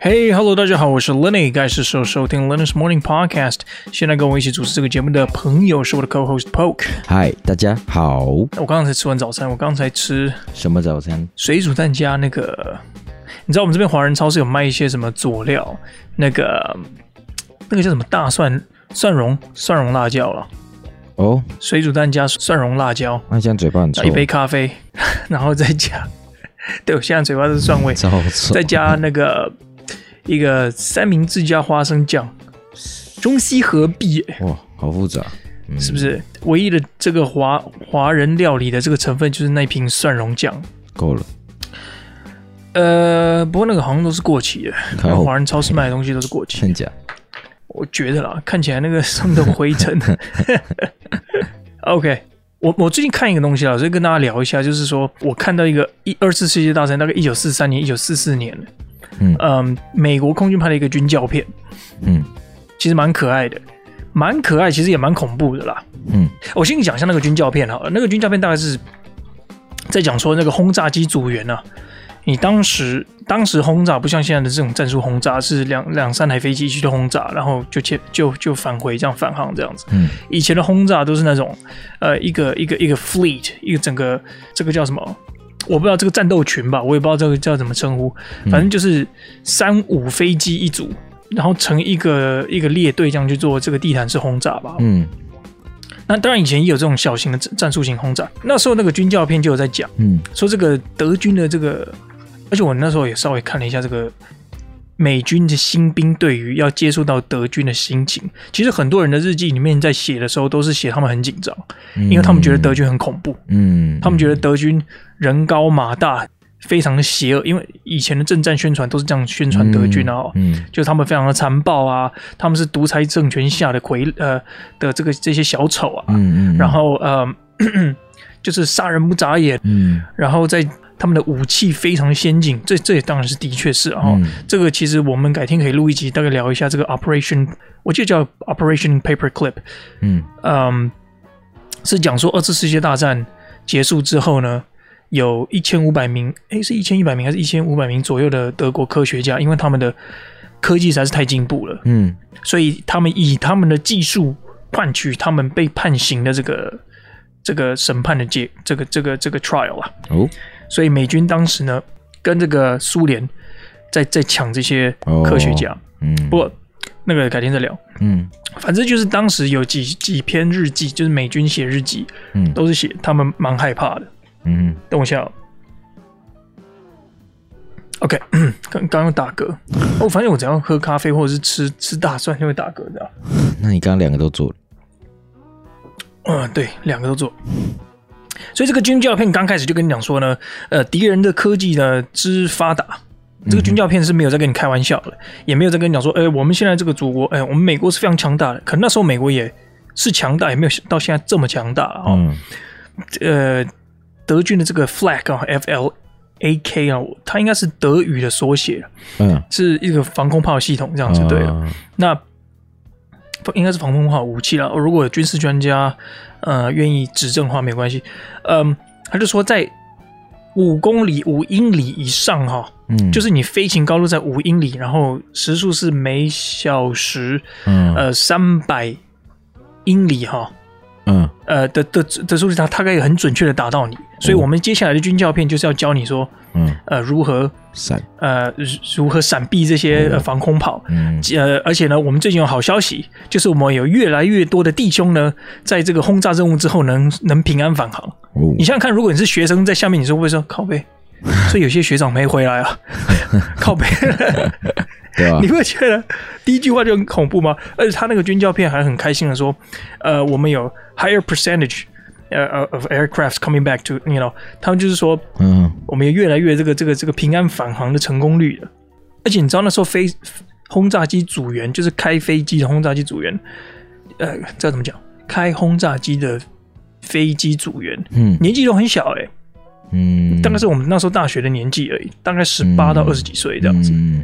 Hey, hello，大家好，我是 Lenny，该是时候收听 Lenny's Morning Podcast。现在跟我一起主持这个节目的朋友是我的 co-host Poke。Hi，大家好。我刚刚才吃完早餐，我刚才吃什么早餐？水煮蛋加那个，你知道我们这边华人超市有卖一些什么佐料？那个那个叫什么大蒜蒜蓉蒜蓉辣椒了。哦，oh? 水煮蛋加蒜蓉辣椒，那这样嘴巴很臭。一杯咖啡，然后再加，对我现在嘴巴是蒜味，再加那个。一个三明治加花生酱，中西合璧，哇，好复杂，嗯、是不是？唯一的这个华华人料理的这个成分就是那瓶蒜蓉酱，够了。呃，不过那个好像都是过期的，好华人超市卖的东西都是过期的。真假？我觉得啦，看起来那个上面都灰尘。OK，我我最近看一个东西啊，所以跟大家聊一下，就是说我看到一个一二次世界大战，大概一九四三年、一九四四年嗯，嗯，美国空军拍的一个军教片，嗯，其实蛮可爱的，蛮可爱，其实也蛮恐怖的啦。嗯，我先讲一下那个军教片好了，那个军教片大概是在讲说那个轰炸机组员啊，你当时当时轰炸不像现在的这种战术轰炸，是两两三台飞机去轰炸，然后就切就就返回这样返航这样子。嗯，以前的轰炸都是那种呃一个一个一个 fleet 一个整个这个叫什么？我不知道这个战斗群吧，我也不知道这个叫怎么称呼，反正就是三五飞机一组，然后成一个一个列队这样去做这个地毯式轰炸吧。嗯，那当然以前也有这种小型的战术型轰炸，那时候那个军教片就有在讲，嗯，说这个德军的这个，而且我那时候也稍微看了一下这个。美军的新兵对于要接触到德军的心情，其实很多人的日记里面在写的时候都是写他们很紧张，因为他们觉得德军很恐怖，嗯，他们觉得德军人高马大，非常的邪恶，因为以前的政战宣传都是这样宣传德军啊，嗯，就是他们非常的残暴啊，他们是独裁政权下的傀呃的这个这些小丑啊，嗯嗯，然后呃 就是杀人不眨眼，嗯，然后在。他们的武器非常先进，这这也当然是的确是啊。嗯、这个其实我们改天可以录一集，大概聊一下这个 Operation，我记得叫 Operation Paperclip。嗯嗯，是讲说二次世界大战结束之后呢，有一千五百名，诶，是一千一百名还是一千五百名左右的德国科学家，因为他们的科技实在是太进步了，嗯，所以他们以他们的技术换取他们被判刑的这个这个审判的结，这个这个这个 trial 啊。哦。所以美军当时呢，跟这个苏联在在抢这些科学家。哦、嗯，不过那个改天再聊。嗯，反正就是当时有几几篇日记，就是美军写日记，嗯，都是写他们蛮害怕的。嗯，等我一下、喔。OK，刚刚刚打嗝。我、哦、发现我只要喝咖啡或者是吃吃大蒜就会打嗝的。那你刚刚两个都做了？嗯，对，两个都做。所以这个军教片刚开始就跟你讲说呢，呃，敌人的科技呢之发达，这个军教片是没有在跟你开玩笑的，也没有在跟你讲说，哎，我们现在这个祖国，哎，我们美国是非常强大的，可能那时候美国也是强大，也没有到现在这么强大啊。嗯、呃，德军的这个 flag 啊，F L A K 啊，它应该是德语的缩写，嗯，是一个防空炮系统这样子，对啊，那。应该是防空炮武器了。如果有军事专家呃愿意指正的话，没关系。嗯，他就说在五公里、五英里以上哈，嗯，就是你飞行高度在五英里，然后时速是每小时嗯呃三百英里哈，嗯呃的的的数据，它大概有很准确的打到你。所以我们接下来的军教片就是要教你说。嗯，呃，如何闪？呃，如何闪避这些防空炮？嗯，呃，而且呢，我们最近有好消息，就是我们有越来越多的弟兄呢，在这个轰炸任务之后能能平安返航。哦，你想想看，如果你是学生在下面，你说会不会说靠背？所以有些学长没回来啊，靠背。对啊，你会觉得第一句话就很恐怖吗？而且他那个军教片还很开心的说，呃，我们有 higher percentage。呃 of aircraft coming back to you know，他们就是说，嗯，我们也越来越这个这个这个平安返航的成功率了。而且你知道那时候飞轰炸机组员，就是开飞机的轰炸机组员，呃，这怎么讲？开轰炸机的飞机组员，嗯，年纪都很小哎、欸，嗯，大概是我们那时候大学的年纪而已，大概十八到二十几岁这样子。嗯，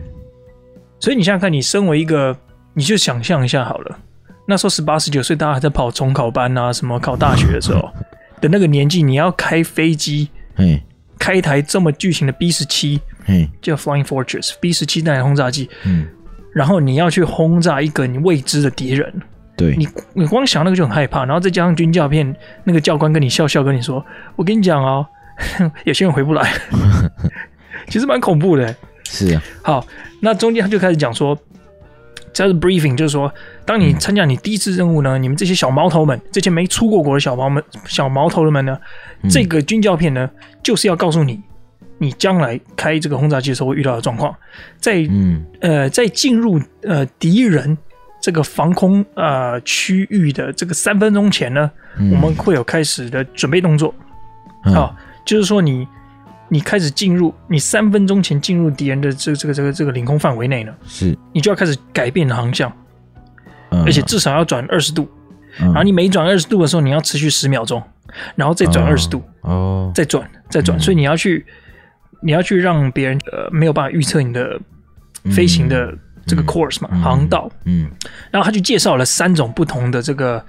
所以你想想看，你身为一个，你就想象一下好了。那时候十八十九岁，大家还在跑重考班啊，什么考大学的时候的那个年纪，你要开飞机，嗯，开一台这么巨型的 B 十七，嗯，叫 Flying Fortress B 十七那台轰炸机，嗯，然后你要去轰炸一个你未知的敌人，对。你，你光想那个就很害怕，然后再加上军教片，那个教官跟你笑笑跟你说：“我跟你讲哦，有些人回不来。”其实蛮恐怖的。是啊，好，那中间他就开始讲说，这是 briefing，就是说，当你参加你第一次任务呢，嗯、你们这些小毛头们，这些没出过国的小毛们、小毛头们呢，嗯、这个军教片呢，就是要告诉你，你将来开这个轰炸机的时候会遇到的状况，在、嗯、呃，在进入呃敌人这个防空呃区域的这个三分钟前呢，嗯、我们会有开始的准备动作，好、嗯。哦，就是说你。你开始进入，你三分钟前进入敌人的这个、这个这个这个领空范围内呢，是，你就要开始改变航向，嗯、而且至少要转二十度，嗯、然后你每转二十度的时候，你要持续十秒钟，然后再转二十度，哦，再转再转，嗯、所以你要去，你要去让别人呃没有办法预测你的飞行的这个 course 嘛，嗯、航道，嗯，然后他就介绍了三种不同的这个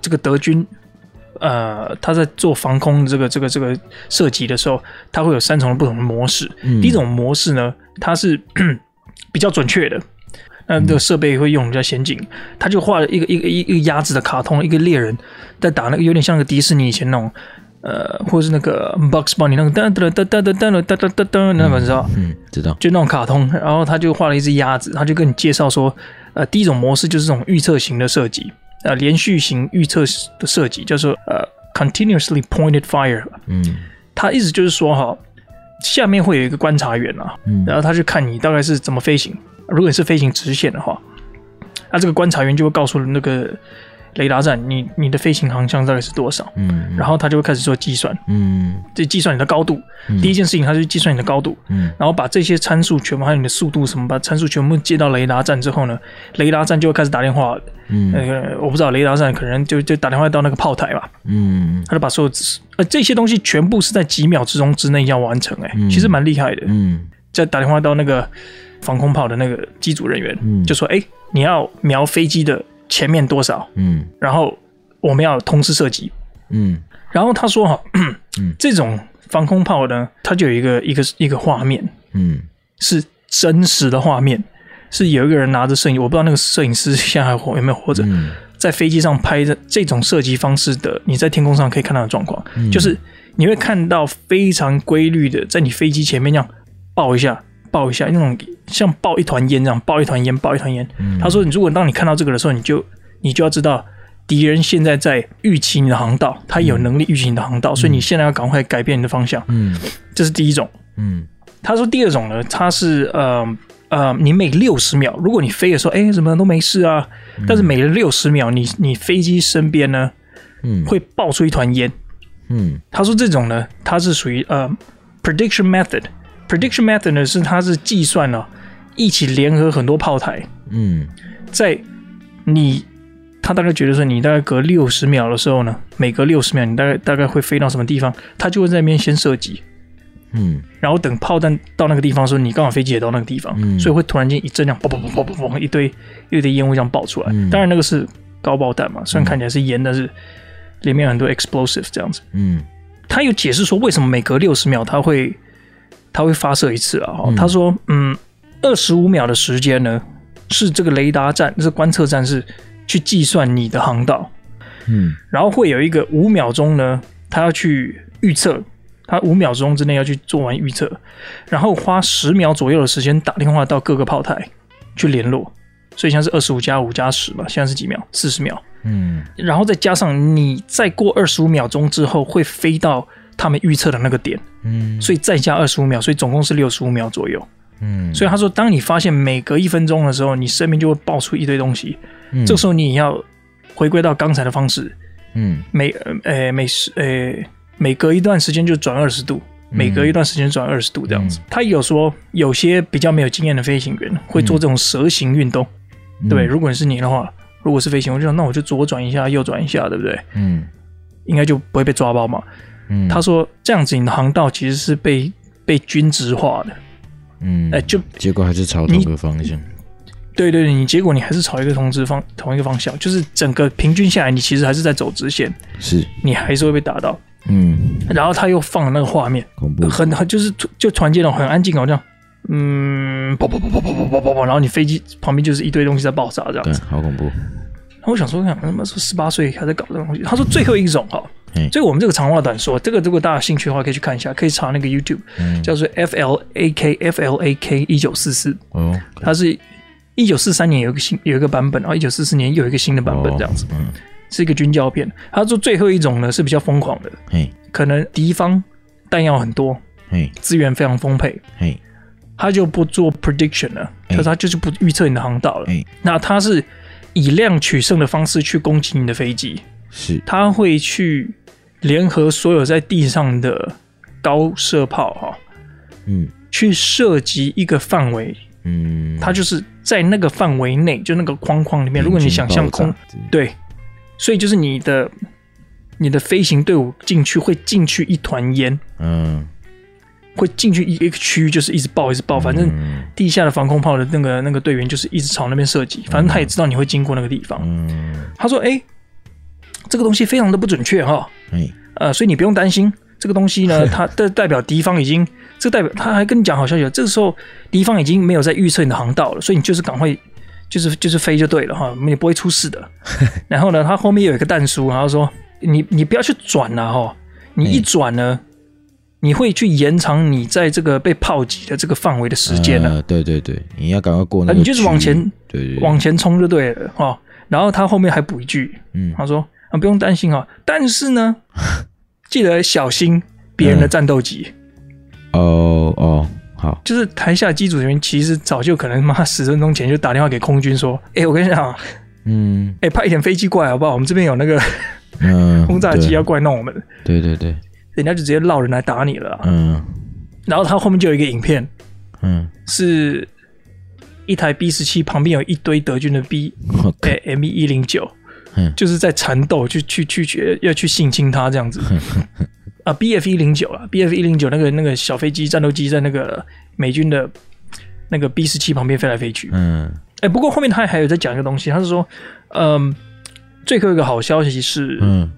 这个德军。呃，他在做防空这个这个这个射击的时候，他会有三种不同的模式。嗯、第一种模式呢，它是比较准确的，那这个设备会用比较先进。他就画了一个一个一个一个鸭子的卡通，一个猎人在打那个有点像个迪士尼以前那种，呃，或者是那个 Box Bunny 那个噔噔噔噔噔噔噔噔噔那个你知道？嗯，知道。就那种卡通，然后他就画了一只鸭子，他就跟你介绍说，呃，第一种模式就是这种预测型的射击。呃，连续型预测的设计叫做呃，continuously pointed fire。嗯，它意思就是说哈，下面会有一个观察员啊，嗯，然后他去看你大概是怎么飞行。如果你是飞行直线的话，那这个观察员就会告诉那个。雷达站，你你的飞行航向大概是多少？嗯，然后他就会开始做计算，嗯，这计算你的高度。第一件事情，他就计算你的高度，嗯，然后把这些参数全部还有你的速度什么，把参数全部接到雷达站之后呢，雷达站就会开始打电话，嗯，那个我不知道雷达站可能就就打电话到那个炮台吧，嗯，他就把所有呃这些东西全部是在几秒之中之内要完成，哎，其实蛮厉害的，嗯，再打电话到那个防空炮的那个机组人员，嗯，就说，哎，你要瞄飞机的前面多少，嗯，然后。我们要同时射击，嗯，然后他说哈，嗯，这种防空炮呢，它就有一个一个一个画面，嗯，是真实的画面，是有一个人拿着摄影，我不知道那个摄影师现在还活有没有活着，嗯，在飞机上拍的这种射击方式的，你在天空上可以看到的状况，嗯，就是你会看到非常规律的，在你飞机前面这样爆一下，爆一下，那种像爆一团烟这样，爆一团烟，爆一团烟。嗯，他说，你如果当你看到这个的时候，你就你就要知道。敌人现在在预期你的航道，他有能力预期你的航道，嗯、所以你现在要赶快改变你的方向。嗯，这是第一种。嗯，他说第二种呢，他是呃呃，你每六十秒，如果你飞的时候，哎，怎么都没事啊？嗯、但是每六十秒，你你飞机身边呢，嗯，会爆出一团烟。嗯，他说这种呢，它是属于呃 prediction method。Prediction method 呢是它是计算了、哦、一起联合很多炮台。嗯，在你。他大概觉得说，你大概隔六十秒的时候呢，每隔六十秒，你大概大概会飞到什么地方？他就会在那边先射击，嗯，然后等炮弹到那个地方的时候，你刚好飞机也到那个地方，嗯，所以会突然间一阵这样，砰砰砰砰砰，一堆一堆烟雾这样爆出来。嗯，当然那个是高爆弹嘛，虽然看起来是烟，但是里面有很多 explosive 这样子。嗯，他有解释说为什么每隔六十秒他会他会发射一次啊？嗯，他说，嗯，二十五秒的时间呢，是这个雷达站，这个观测站是。去计算你的航道，嗯，然后会有一个五秒钟呢，它要去预测，它五秒钟之内要去做完预测，然后花十秒左右的时间打电话到各个炮台去联络，所以现在是二十五加五加十嘛，现在是几秒？四十秒，嗯，然后再加上你再过二十五秒钟之后会飞到他们预测的那个点，嗯，所以再加二十五秒，所以总共是六十五秒左右，嗯，所以他说，当你发现每隔一分钟的时候，你身边就会爆出一堆东西。嗯、这时候你也要回归到刚才的方式，嗯，每呃每时呃每隔一段时间就转二十度，嗯、每隔一段时间转二十度这样子。嗯、他有说有些比较没有经验的飞行员会做这种蛇形运动，嗯、对，如果是你的话，如果是飞行员，我就想那我就左转一下，右转一下，对不对？嗯，应该就不会被抓包嘛。嗯，他说这样子你的航道其实是被被均值化的，嗯，哎，就结果还是朝同一个方向。对对对，你结果你还是朝一个同直方同一个方向，就是整个平均下来，你其实还是在走直线，是，你还是会被打到。嗯，然后他又放了那个画面，恐怖，很很就是就传接了很安静好像，嗯，爆爆爆爆爆爆爆爆爆，然后你飞机旁边就是一堆东西在爆炸，这样子，好恐怖。然后我想说，看他妈说十八岁还在搞这个东西，他说最后一种哈。所以，我们这个长话短说，这个如果大家有兴趣的话，可以去看一下，可以查那个 YouTube，、嗯、叫做 F L A K F L A K 一九四四。哦、它是一九四三年有一个新有一个版本，然后一九四四年又有一个新的版本，这样子。哦、嗯，是一个军教片。他说最后一种呢是比较疯狂的，嘿，可能敌方弹药很多，嘿，资源非常丰沛，嘿，他就不做 prediction 了，可是他就是不预测你的航道了。嘿，那他是以量取胜的方式去攻击你的飞机，是，他会去。联合所有在地上的高射炮，哈，嗯，去射击一个范围，嗯，它就是在那个范围内，就那个框框里面。如果你想象空，对，所以就是你的你的飞行队伍进去会进去一团烟，嗯，会进去一个区域，就是一直爆一直爆，反正地下的防空炮的那个那个队员就是一直朝那边射击，反正他也知道你会经过那个地方。嗯，他说：“哎。”这个东西非常的不准确哈，哎，呃，所以你不用担心这个东西呢，它代代表敌方已经，这代表他还跟你讲好消息了，这个时候敌方已经没有在预测你的航道了，所以你就是赶快，就是就是飞就对了哈，你不会出事的。然后呢，他后面有一个弹书，然后说你你不要去转了哈，你一转呢，你会去延长你在这个被炮击的这个范围的时间了。对对对，你要赶快过那个，你就是往前，对对，往前冲就对了哈。然后他后面还补一句，嗯，他说。不用担心啊，但是呢，记得小心别人的战斗机。哦哦，好，就是台下机组人员其实早就可能妈十分钟前就打电话给空军说：“哎，我跟你讲，嗯，哎，派一点飞机过来好不好？我们这边有那个 轰炸机要过来弄我们。”对对对，人家就直接绕人来打你了。嗯，然后他后面就有一个影片，嗯，是一台 B 十七旁边有一堆德军的 B，哎，M 一零九。就是在缠斗，去去去去要去性侵他这样子啊！B F 一零九啊，B F 一零九那个那个小飞机战斗机在那个美军的那个 B 十七旁边飞来飞去。嗯，哎，不过后面他还有在讲一个东西，他是说，嗯，最后一个好消息是，嗯，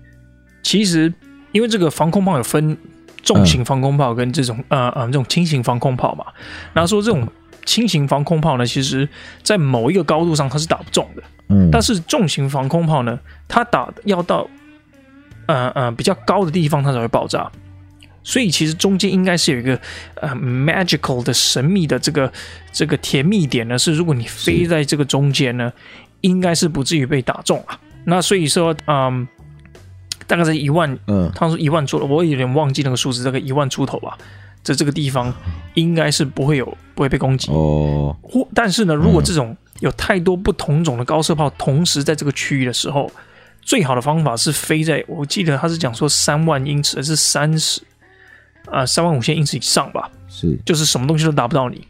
其实因为这个防空炮有分重型防空炮跟这种呃呃这种轻型防空炮嘛，然后说这种轻型防空炮呢，其实在某一个高度上它是打不中的。嗯，但是重型防空炮呢，它打要到，呃呃比较高的地方，它才会爆炸。所以其实中间应该是有一个呃 magical 的神秘的这个这个甜蜜点呢，是如果你飞在这个中间呢，应该是不至于被打中啊。那所以说，嗯，大概在一万，嗯，他说一万出，我有点忘记那个数字，大概一万出头吧。在这个地方应该是不会有不会被攻击哦。或但是呢，如果这种有太多不同种的高射炮同时在这个区域的时候，最好的方法是飞在，我记得他是讲说三万英尺还是三十啊三万五千英尺以上吧，是就是什么东西都打不到你，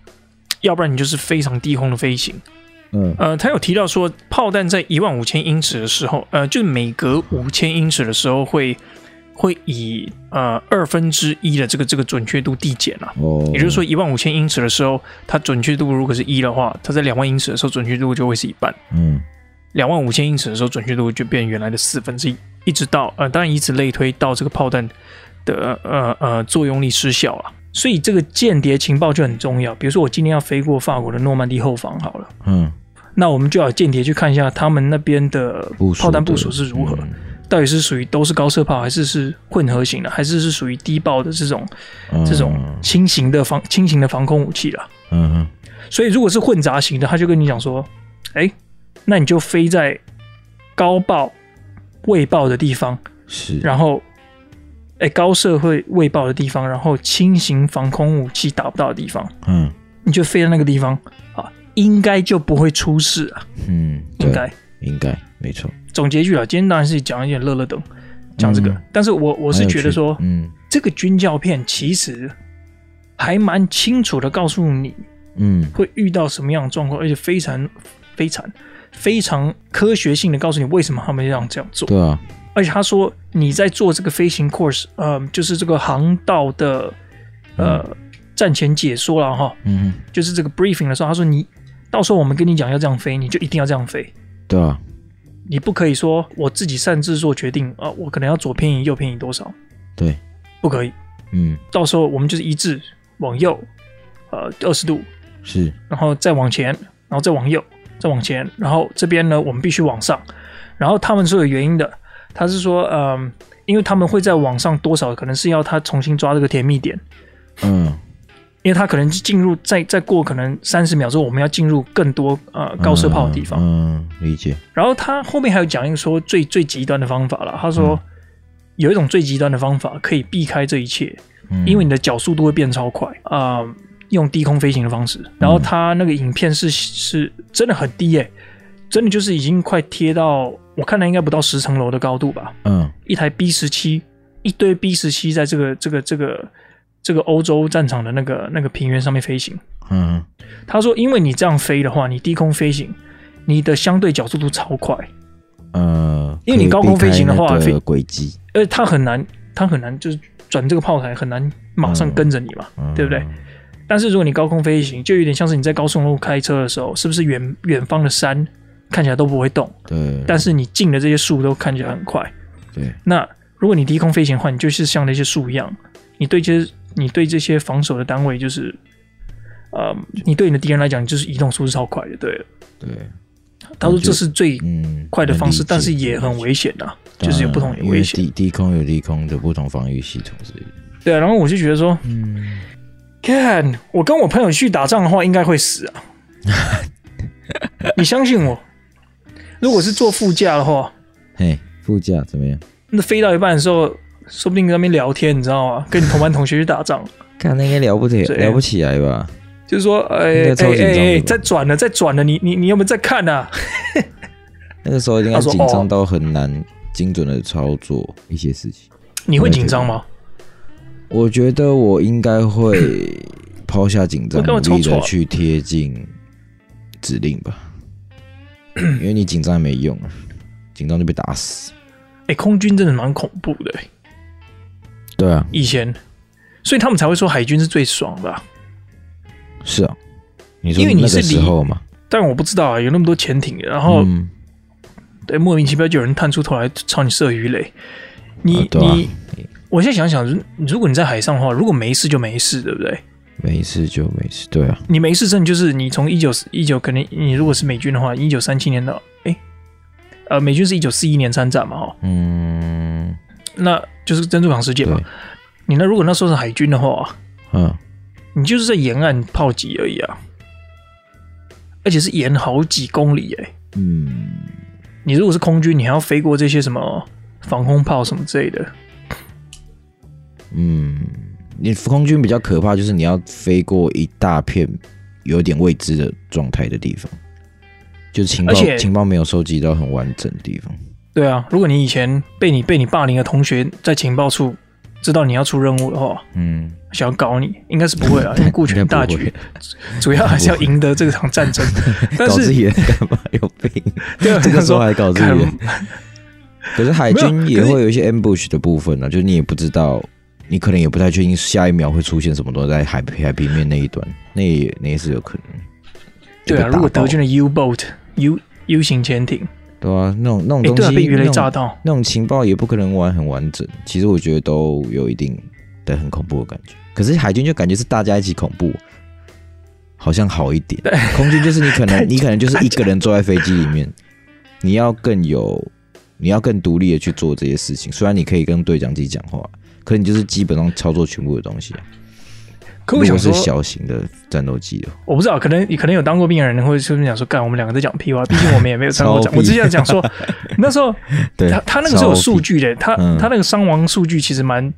要不然你就是非常低空的飞行。嗯呃，他有提到说炮弹在一万五千英尺的时候，呃，就是每隔五千英尺的时候会。会以呃二分之一的这个这个准确度递减啊，哦，也就是说一万五千英尺的时候，它准确度如果是一的话，它在两万英尺的时候准确度就会是一半，嗯，两万五千英尺的时候准确度就变原来的四分之一，一直到呃当然以此类推到这个炮弹的呃呃作用力失效了，所以这个间谍情报就很重要。比如说我今天要飞过法国的诺曼底后方好了，嗯，那我们就要间谍去看一下他们那边的炮弹部署是如何。到底是属于都是高射炮，还是是混合型的，还是是属于低爆的这种、嗯、这种轻型的防轻型的防空武器了？嗯嗯。所以如果是混杂型的，他就跟你讲说，哎、欸，那你就飞在高爆未爆的地方，是，然后哎、欸、高射会未爆的地方，然后轻型防空武器打不到的地方，嗯，你就飞在那个地方啊，应该就不会出事啊。嗯，应该应该没错。总结一句啊，今天当然是讲一点乐乐等，讲这个。嗯、但是我我是觉得说，嗯，这个军教片其实还蛮清楚的告诉你，嗯，会遇到什么样的状况，而且非常非常非常科学性的告诉你为什么他们要这样做。对啊，而且他说你在做这个飞行 course，呃，就是这个航道的呃、嗯、战前解说了哈，嗯，就是这个 briefing 的时候，他说你到时候我们跟你讲要这样飞，你就一定要这样飞。对啊。你不可以说我自己擅自做决定啊！我可能要左偏移、右偏移多少？对，不可以。嗯，到时候我们就是一致往右，呃，二十度是，然后再往前，然后再往右，再往前，然后这边呢，我们必须往上。然后他们是有原因的，他是说，嗯、呃，因为他们会在往上多少，可能是要他重新抓这个甜蜜点。嗯，因为他可能进入再再过可能三十秒之后，我们要进入更多呃高射炮的地方。嗯，嗯，理解。然后他后面还有讲一个说最最极端的方法了，他说。嗯有一种最极端的方法可以避开这一切，嗯、因为你的角速度会变超快啊、呃！用低空飞行的方式，然后他那个影片是是真的很低诶、欸，真的就是已经快贴到我看来应该不到十层楼的高度吧。嗯，一台 B 十七，一堆 B 十七在这个这个这个这个欧洲战场的那个那个平原上面飞行。嗯，他说，因为你这样飞的话，你低空飞行，你的相对角速度超快。呃，因为你高空飞行的话，飞轨迹，呃，它很难，它很难，就是转这个炮台很难马上跟着你嘛，嗯、对不对？但是如果你高空飞行，就有点像是你在高速路开车的时候，是不是远远方的山看起来都不会动？对。但是你近的这些树都看起来很快。对。那如果你低空飞行的话，你就是像那些树一样，你对这些你对这些防守的单位就是，呃，你对你的敌人来讲，就是移动速度超快的，对。对。他说这是最快的方式，但是也很危险呐，就是有不同的危险。低低空有低空的不同防御系统之类的。对啊，然后我就觉得说，嗯，看我跟我朋友去打仗的话，应该会死啊。你相信我，如果是坐副驾的话，嘿，副驾怎么样？那飞到一半的时候，说不定在那边聊天，你知道吗？跟你同班同学去打仗，看那应该聊不起，聊不起来吧？就是说，哎哎哎，再转了，再转了，你你你有没有在看啊？那个时候应该紧张到很难精准的操作一些事情。你会紧张吗？我觉得我应该会 抛下紧张，努力的去贴近指令吧。因为你紧张也没用，紧张就被打死。哎，空军真的蛮恐怖的。对啊，以前，所以他们才会说海军是最爽的。是啊，你说那个时候嘛，但我不知道啊，有那么多潜艇，然后、嗯、对莫名其妙就有人探出头来朝你射鱼雷。你、啊啊、你，我现在想想，如果你在海上的话，如果没事就没事，对不对？没事就没事，对啊。你没事，真的就是你从一九一九，可能你如果是美军的话，一九三七年到哎，呃，美军是一九四一年参战嘛，哈，嗯，那就是珍珠港事件嘛。你那如果那时候是海军的话，嗯。你就是在沿岸炮击而已啊，而且是沿好几公里哎、欸。嗯，你如果是空军，你还要飞过这些什么防空炮什么之类的。嗯，你空军比较可怕，就是你要飞过一大片有点未知的状态的地方，就是情报情报没有收集到很完整的地方。对啊，如果你以前被你被你霸凌的同学在情报处知道你要出任务的话，嗯。想要搞你，应该是不会啊，因为顾全大局，主要还是要赢得这场战争。但是搞自己人干嘛？有病！对啊，这个时候还搞自己人。可是海军也会有一些 ambush 的部分呢、啊，就是你也不知道，你可能也不太确定下一秒会出现什么东西在海海平面那一端，那也那也是有可能。对啊，如果德军的 U boat U U 型潜艇，对啊，那种那种东西，欸、啊、被鱼雷炸到那，那种情报也不可能玩很完整。其实我觉得都有一定的很恐怖的感觉。可是海军就感觉是大家一起恐怖，好像好一点。空军就是你可能 你可能就是一个人坐在飞机里面，你要更有，你要更独立的去做这些事情。虽然你可以跟对讲机讲话，可你就是基本上操作全部的东西。可我想说，是小型的战斗机哦，我不知道，可能你可能有当过兵的人会顺便讲说，干我们两个在讲屁话。毕竟我们也没有当过讲。我之前讲说，那时候对他他那个时候有数据的，他他那个伤亡数据其实蛮。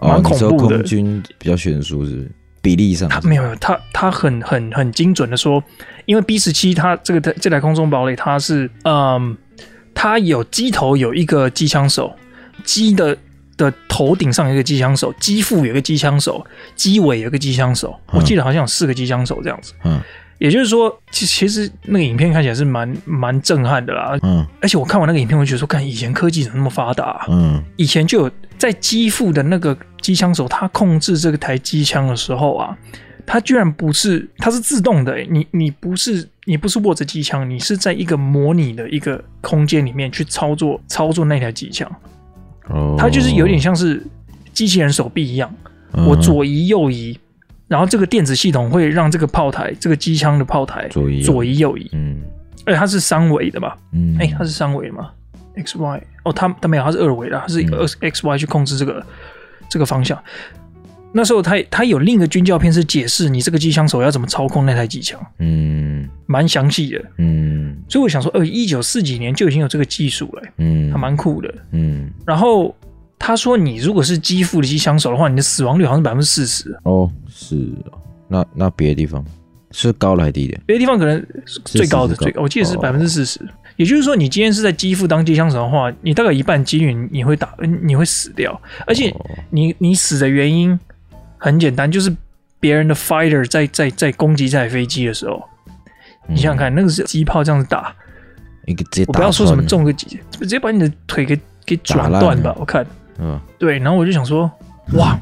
蛮恐怖的，空军比较悬殊是比例上，他没有，他他很很很精准的说，因为 B 十七它这个这台空中堡垒它是嗯，它有机头有一个机枪手，机的的头顶上有一个机枪手，机腹有一个机枪手，机尾有一个机枪手，我记得好像有四个机枪手这样子，嗯。也就是说，其其实那个影片看起来是蛮蛮震撼的啦。嗯，而且我看完那个影片，我觉得说，看以前科技怎么那么发达啊？嗯，以前就有在机腹的那个机枪手，他控制这个台机枪的时候啊，他居然不是，他是自动的欸。你你不是你不是握着机枪，你是在一个模拟的一个空间里面去操作操作那台机枪。哦，他就是有点像是机器人手臂一样，我左移右移，然后这个电子系统会让这个炮台，这个机枪的炮台左移左移右移，嗯，而且它是三维的吧？嗯，哎，它是三维的吗？X Y 哦，它它没有，它是二维的，它是 X X Y 去控制这个这个方向。那时候他他有另一个军教片是解释你这个机枪手要怎么操控那台机枪，嗯，蛮详细的，嗯，所以我想说，呃，一九四几年就已经有这个技术了，嗯，还蛮酷的，嗯。然后他说，你如果是肌腹的机枪手的话，你的死亡率好像是百分之四十。哦，是哦，那那别的地方是高了还是低的？别的地方可能最高的，最高，我记得是百分之四十。也就是说，你今天是在基辅当机枪手的话，你大概一半几率你会打，你会死掉，而且你你死的原因。很简单，就是别人的 fighter 在在在攻击这台飞机的时候，嗯、你想想看，那个是机炮这样子打，一个直接打，我不要说什么中个几，直接把你的腿给给转断吧。我看，嗯，对，然后我就想说，哇，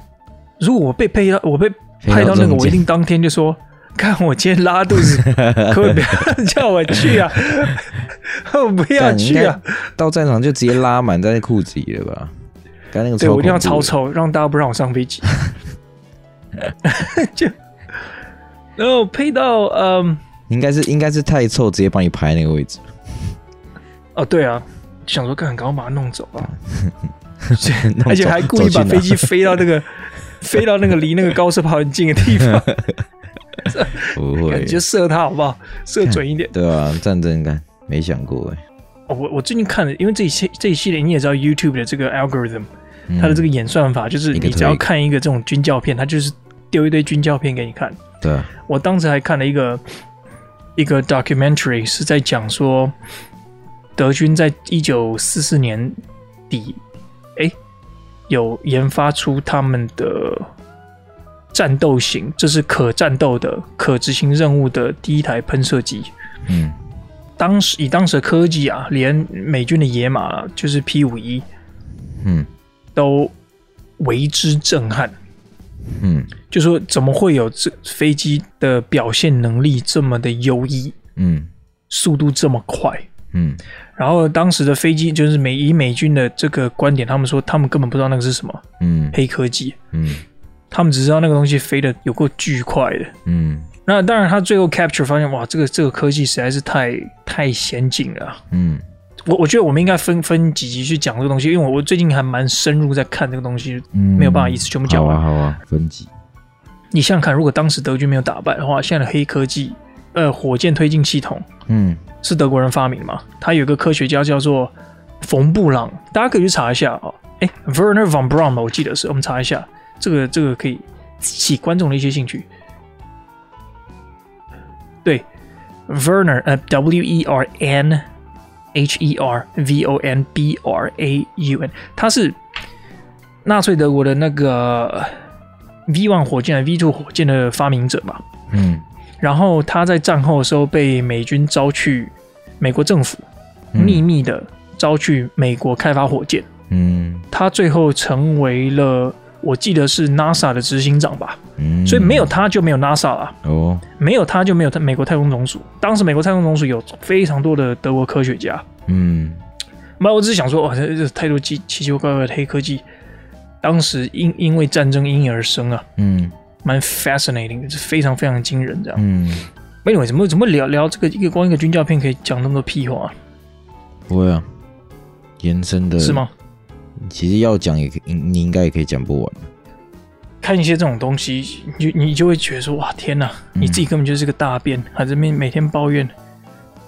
如果我被配到，我被派到那个，我一定当天就说，看我今天拉肚子，可不可以不要叫我去啊？我不要去啊！到战场就直接拉满在裤子里了吧？刚那个，对我一定要超抽，让大家不让我上飞机。就，然后配到嗯，应该是应该是太臭，直接帮你排那个位置。哦，对啊，想说干赶快把它弄走啊，而且还故意把飞机飞到那个 飞到那个离那个高射炮很近的地方。不会，就射它好不好？射准一点。对啊，战争感没想过哎。哦，我我最近看了，因为这一系这一系列你也知道 YouTube 的这个 algorithm。它的这个演算法就是，你只要看一个这种军教片，它就是丢一堆军教片给你看。对，我当时还看了一个一个 documentary，是在讲说德军在一九四四年底，哎，有研发出他们的战斗型，这是可战斗的、可执行任务的第一台喷射机。嗯，当时以当时的科技啊，连美军的野马就是 P 五一，嗯。都为之震撼，嗯，就说怎么会有这飞机的表现能力这么的优异，嗯，速度这么快，嗯，然后当时的飞机就是美以美军的这个观点，他们说他们根本不知道那个是什么，嗯，黑科技，嗯，他们只知道那个东西飞的有够巨快的，嗯，那当然他最后 capture 发现，哇，这个这个科技实在是太太先进了，嗯。我我觉得我们应该分分几集去讲这个东西，因为我我最近还蛮深入在看这个东西，嗯、没有办法一次全部讲完。好啊，好啊，分级。你想想看，如果当时德军没有打败的话，现在的黑科技，呃，火箭推进系统，嗯，是德国人发明的嘛？他有个科学家叫做冯布朗，大家可以去查一下哦。哎，Werner von Braun 我记得是，我们查一下，这个这个可以起观众的一些兴趣。对，Werner，呃，W E R N。H E R V O N B R A U N，他是纳粹德国的那个 V one 火箭、V two 火箭的发明者嘛。嗯，然后他在战后的时候被美军招去美国政府，秘密的招去美国开发火箭。嗯，他最后成为了。我记得是 NASA 的执行长吧，嗯，所以没有他就没有 NASA 了。哦，没有他就没有他美国太空总署。当时美国太空总署有非常多的德国科学家。嗯，那我只是想说，哇，这这太多奇奇奇怪怪的黑科技，当时因因为战争因而生啊。嗯，蛮 fascinating，是非常非常惊人这样。嗯，没有怎么怎么聊聊这个一个光一个军教片可以讲那么多屁话？不会啊，延伸的是吗？其实要讲也可以，你应该也可以讲不完。看一些这种东西，你就你就会觉得说：哇，天哪！你自己根本就是个大便，还在每每天抱怨，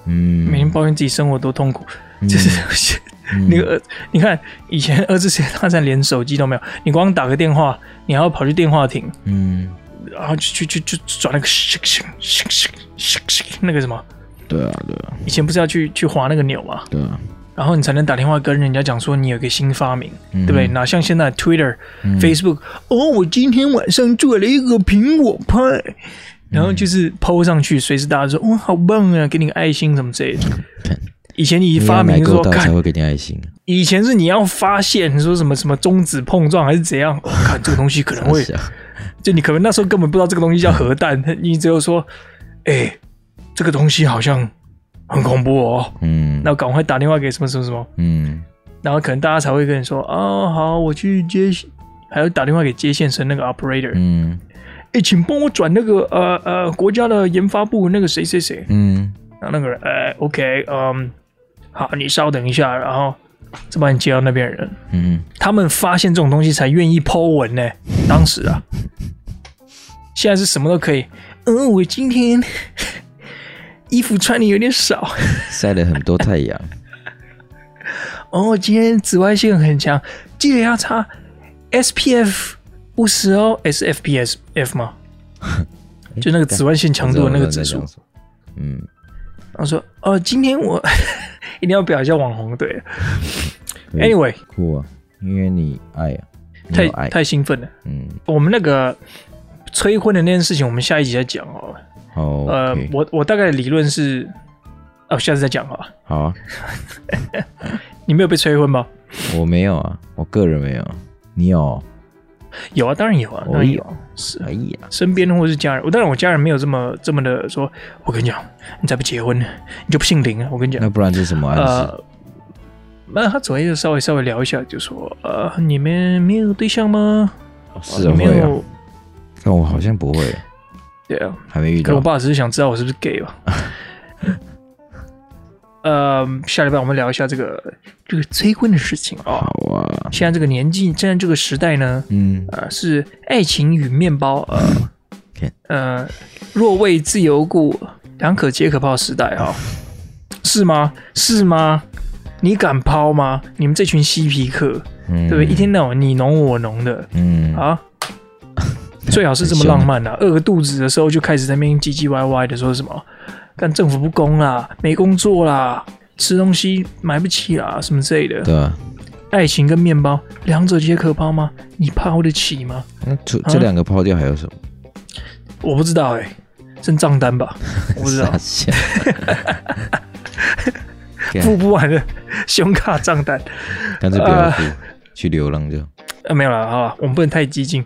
嗯，每天抱怨自己生活多痛苦。嗯、就是 那个，你看以前二次世界大战连手机都没有，你光打个电话，你还要跑去电话亭，嗯，然后去去去去转那个那个什么？对啊，对啊。以前不是要去去划那个钮吗？对啊。然后你才能打电话跟人家讲说你有个新发明，嗯、对不对？哪像现在 Twitter、嗯、Facebook，哦，我今天晚上做了一个苹果派，嗯、然后就是 PO 上去，随时大家说哇、哦、好棒啊，给你个爱心什么之类的。以前你一发明说才会给你爱心，以前是你要发现你说什么什么中子碰撞还是怎样，看这个东西可能会，就你可能那时候根本不知道这个东西叫核弹，嗯、你只有说，哎，这个东西好像。很恐怖哦，嗯，那赶快打电话给什么什么什么，嗯，然后可能大家才会跟你说，哦，好，我去接还要打电话给接线生那个 operator，嗯，哎，请帮我转那个呃呃国家的研发部那个谁谁谁，嗯，然后那个人，哎，OK，嗯，好，你稍等一下，然后再把你接到那边人，嗯，他们发现这种东西才愿意 po 文呢，当时啊，现在是什么都可以，嗯，我今天衣服穿的有点少，晒了很多太阳。哦，今天紫外线很强，记得要擦 SPF 五十哦，SFPS F 吗？就那个紫外线强度的那个指数。嗯，然后说，哦，今天我 一定要表一下网红，对。Anyway，酷啊，因为你爱啊，太太兴奋了。嗯，我们那个催婚的那件事情，我们下一集再讲哦。好，呃，我我大概的理论是，哦，下次再讲好好啊。你没有被催婚吗？我没有啊，我个人没有。你有？有啊，当然有啊，当然有。是，哎呀，身边或是家人，我当然我家人没有这么这么的说。我跟你讲，你再不结婚，你就不姓林啊！我跟你讲，那不然这是什么暗示？呃，那他昨天就稍微稍微聊一下，就说呃，你们没有对象吗？是没有。那我好像不会。对啊，还没遇到。可我爸只是想知道我是不是 gay 吧。呃，下礼拜我们聊一下这个这个催婚的事情啊。好啊。现在这个年纪，现在这个时代呢，嗯，呃，是爱情与面包，呃.呃，若为自由故，两可皆可抛时代哈、哦，是吗？是吗？你敢抛吗？你们这群嬉皮客，嗯、对不对？一天到晚你侬我侬的，嗯啊，最好是这么浪漫啊，饿个肚子的时候就开始在那边唧唧歪歪的说什么。干政府不公啦，没工作啦，吃东西买不起啦，什么之类的。对啊，爱情跟面包，两者皆可抛吗？你抛得起吗？那这这两个抛掉还有什么？我不知道哎、欸，剩账单吧？我不知道。付不完的 胸卡账单，干脆不要付，呃、去流浪就。呃，没有了啊，我们不能太激进。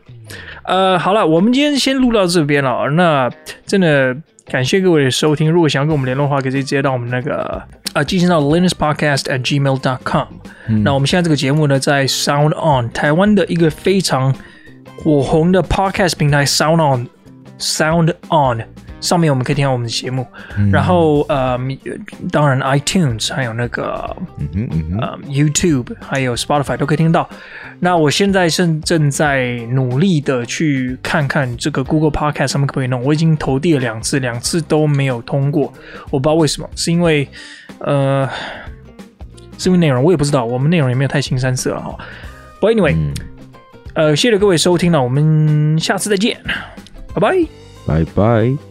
呃，好了，我们今天先录到这边了。那真的。感谢各位的收听。如果想要跟我们联络的话，可以直接到我们那个啊，寄信到 linuxpodcast at gmail dot com。嗯、那我们现在这个节目呢，在 Sound On 台湾的一个非常火红的 podcast 平台 Sound On，Sound On 上面我们可以听到我们的节目。嗯、然后呃，当然 iTunes 还有那个嗯嗯嗯呃 YouTube 还有 Spotify 都可以听到。那我现在正正在努力的去看看这个 Google Podcast 上面可不可以弄。我已经投递了两次，两次都没有通过。我不知道为什么，是因为呃，是因为内容，我也不知道。我们内容也没有太腥膻色哈。But anyway，、嗯、呃，谢谢各位收听了，我们下次再见，拜拜，拜拜。